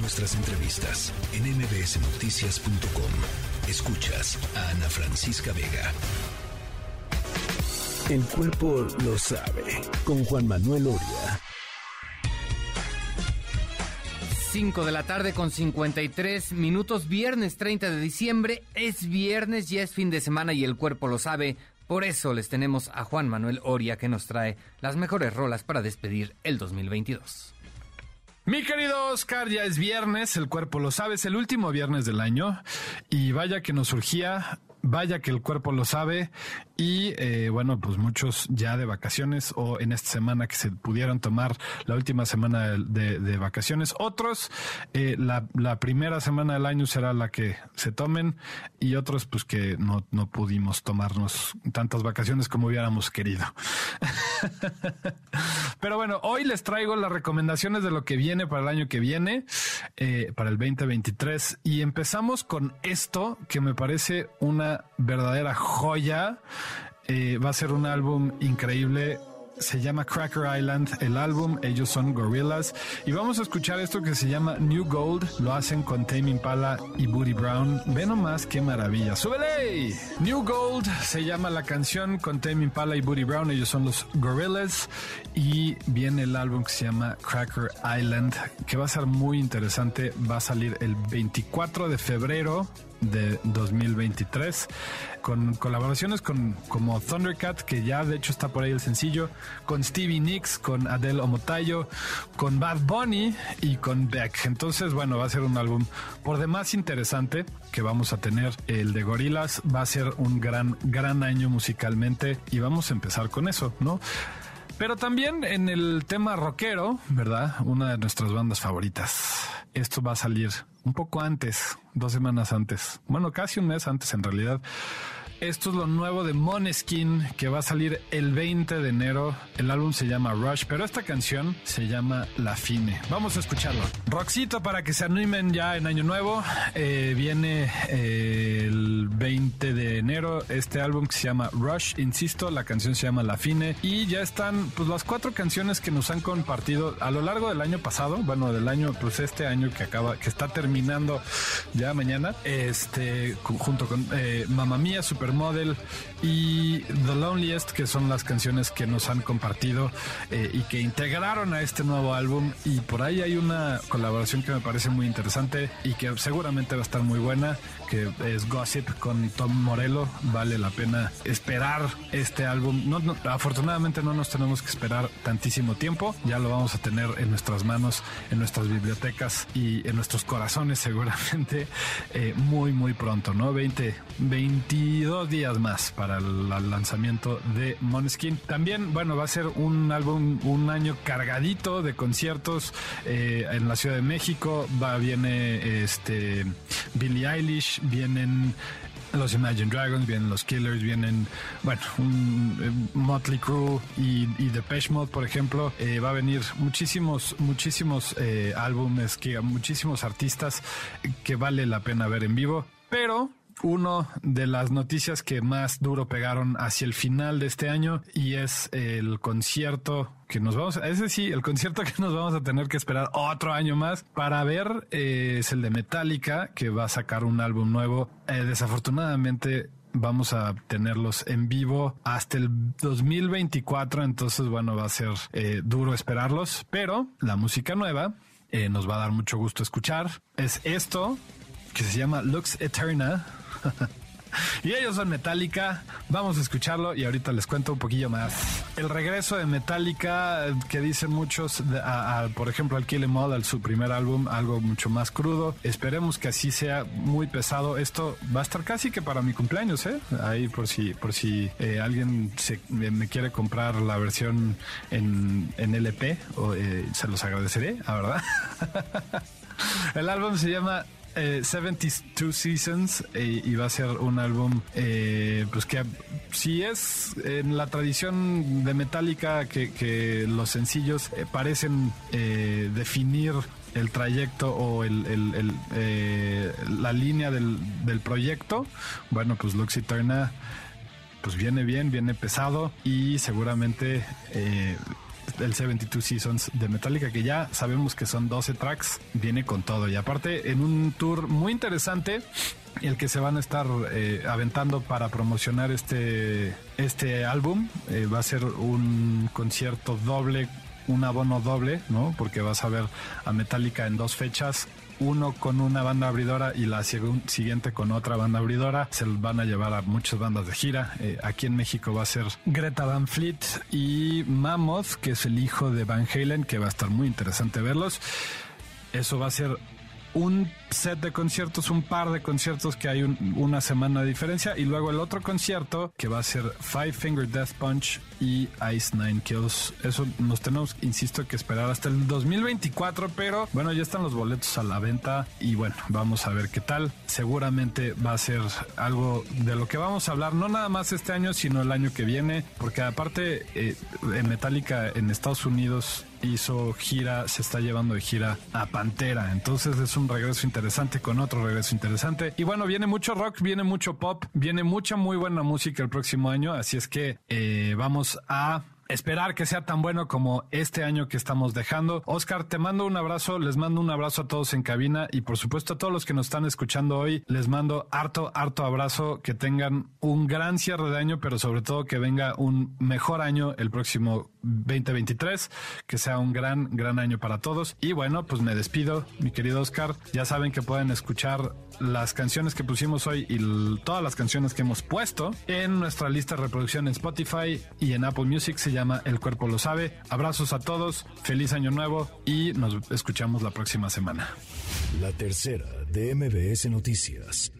nuestras entrevistas en mbsnoticias.com. Escuchas a Ana Francisca Vega. El cuerpo lo sabe, con Juan Manuel Oria. 5 de la tarde con 53 minutos, viernes 30 de diciembre, es viernes, ya es fin de semana y el cuerpo lo sabe. Por eso les tenemos a Juan Manuel Oria que nos trae las mejores rolas para despedir el 2022. Mi querido Oscar, ya es viernes, el cuerpo lo sabe, es el último viernes del año y vaya que nos surgía Vaya que el cuerpo lo sabe y eh, bueno, pues muchos ya de vacaciones o en esta semana que se pudieron tomar la última semana de, vacaciones. Otros, eh, la, la, primera semana del año será la que se tomen y otros pues que no, no pudimos tomarnos tantas vacaciones como hubiéramos querido. Pero bueno, hoy les traigo las recomendaciones de lo que viene para el año que viene, eh, para el 2023 y empezamos con esto que me parece una verdadera joya. Eh, va a ser un álbum increíble se llama Cracker Island, el álbum, ellos son Gorillaz y vamos a escuchar esto que se llama New Gold, lo hacen con Tame Impala y Booty Brown. Ve nomás qué maravilla. ¡Súbele! New Gold se llama la canción con Tame Impala y Booty Brown, ellos son los Gorillaz y viene el álbum que se llama Cracker Island, que va a ser muy interesante, va a salir el 24 de febrero de 2023 con colaboraciones con como Thundercat que ya de hecho está por ahí el sencillo con Stevie Nicks con Adele Omotayo con Bad Bunny y con Beck entonces bueno va a ser un álbum por demás interesante que vamos a tener el de Gorilas va a ser un gran gran año musicalmente y vamos a empezar con eso no pero también en el tema rockero, ¿verdad? Una de nuestras bandas favoritas. Esto va a salir un poco antes, dos semanas antes. Bueno, casi un mes antes en realidad. Esto es lo nuevo de Moneskin que va a salir el 20 de enero. El álbum se llama Rush, pero esta canción se llama La Fine. Vamos a escucharlo. Roxito para que se animen ya en Año Nuevo. Eh, viene eh, el 20 de enero este álbum que se llama Rush. Insisto, la canción se llama La Fine. Y ya están pues las cuatro canciones que nos han compartido a lo largo del año pasado. Bueno, del año, pues este año que acaba, que está terminando ya mañana. Este, junto con eh, Mamma Mía, Super Model y The Loneliest, que son las canciones que nos han compartido eh, y que integraron a este nuevo álbum. Y por ahí hay una colaboración que me parece muy interesante y que seguramente va a estar muy buena, que es Gossip con Tom Morello. Vale la pena esperar este álbum. No, afortunadamente no nos tenemos que esperar tantísimo tiempo. Ya lo vamos a tener en nuestras manos, en nuestras bibliotecas y en nuestros corazones seguramente eh, muy, muy pronto, ¿no? 20, 22 días más para el, lanzamiento de Moneskin. También, bueno, va a ser un álbum, un año cargadito de conciertos eh, en la Ciudad de México. Va, viene este Billie Eilish, vienen los Imagine Dragons, vienen los Killers, vienen, bueno, un, eh, Motley Crue y, y Depeche Mode, por ejemplo. Eh, va a venir muchísimos, muchísimos álbumes, que muchísimos artistas que vale la pena ver en vivo. Pero uno de las noticias que más duro pegaron hacia el final de este año y es el concierto que nos vamos a, ese sí, el concierto que nos vamos a tener que esperar otro año más para ver eh, es el de Metallica que va a sacar un álbum nuevo. Eh, desafortunadamente vamos a tenerlos en vivo hasta el 2024, entonces bueno, va a ser eh, duro esperarlos, pero la música nueva nos va a dar mucho gusto escuchar. Es esto que se llama Lux Eterna y ellos son Metallica. Vamos a escucharlo y ahorita les cuento un poquillo más. El regreso de Metallica, que dicen muchos, por ejemplo, al Kill Em All, al su primer álbum, algo mucho más crudo. Esperemos que así sea muy pesado. Esto va a estar casi que para mi cumpleaños, ¿eh? Ahí por si, por si eh, alguien me quiere comprar la versión en, LP, o, eh, se los agradeceré, la verdad. El álbum se llama 72 eh, Seasons eh, y va a ser un álbum eh, pues que si es en la tradición de Metallica que, los sencillos parecen definir el trayecto o el, la línea del, proyecto, bueno, pues Lux pues viene bien, viene pesado y seguramente el 72 Seasons de Metallica, que ya sabemos que son 12 tracks, viene con todo. Y aparte, en un tour muy interesante, el que se van a estar eh, aventando para promocionar este, este álbum. Eh, va a ser un concierto doble, un abono doble, ¿no? Porque vas a ver a Metallica en dos fechas uno con una banda abridora y la siguiente con otra banda abridora. Se van a llevar a muchas bandas de gira. Eh, aquí en México va a ser Greta Van Fleet y Mammoth, que es el hijo de Van Halen, que va a estar muy interesante verlos. Eso va a ser un set de conciertos, un par de conciertos que hay una semana de diferencia y luego el otro concierto que va a ser Five Finger Death Punch y Ice Nine Kills. Eso nos tenemos, insisto, que esperar hasta el 2024, pero bueno, ya están los boletos a la venta y bueno, vamos a ver qué tal. Seguramente va a ser algo de lo que vamos a hablar, no nada más este año, sino el año que viene, porque aparte eh, en Metallica en Estados Unidos hizo gira, se está llevando de gira a Pantera. Entonces es un regreso interesante con otro regreso interesante. Y bueno, viene mucho rock, viene mucho pop, viene mucha muy buena música el próximo año. Así es que eh, vamos a esperar que sea tan bueno como este año que estamos dejando. Oscar, te mando un abrazo, les mando un abrazo a todos en cabina y por supuesto a todos los que nos están escuchando hoy, les mando harto, harto abrazo, que tengan un gran cierre de año, pero sobre todo que venga un mejor año el próximo 2023, que sea un gran, gran año para todos. Y bueno, pues me despido, mi querido Oscar. Ya saben que pueden escuchar las canciones que pusimos hoy y todas las canciones que hemos puesto en nuestra lista de reproducción en Spotify y en Apple Music. Se llama El Cuerpo Lo Sabe. Abrazos a todos, feliz año nuevo y nos escuchamos la próxima semana. La tercera de MBS Noticias.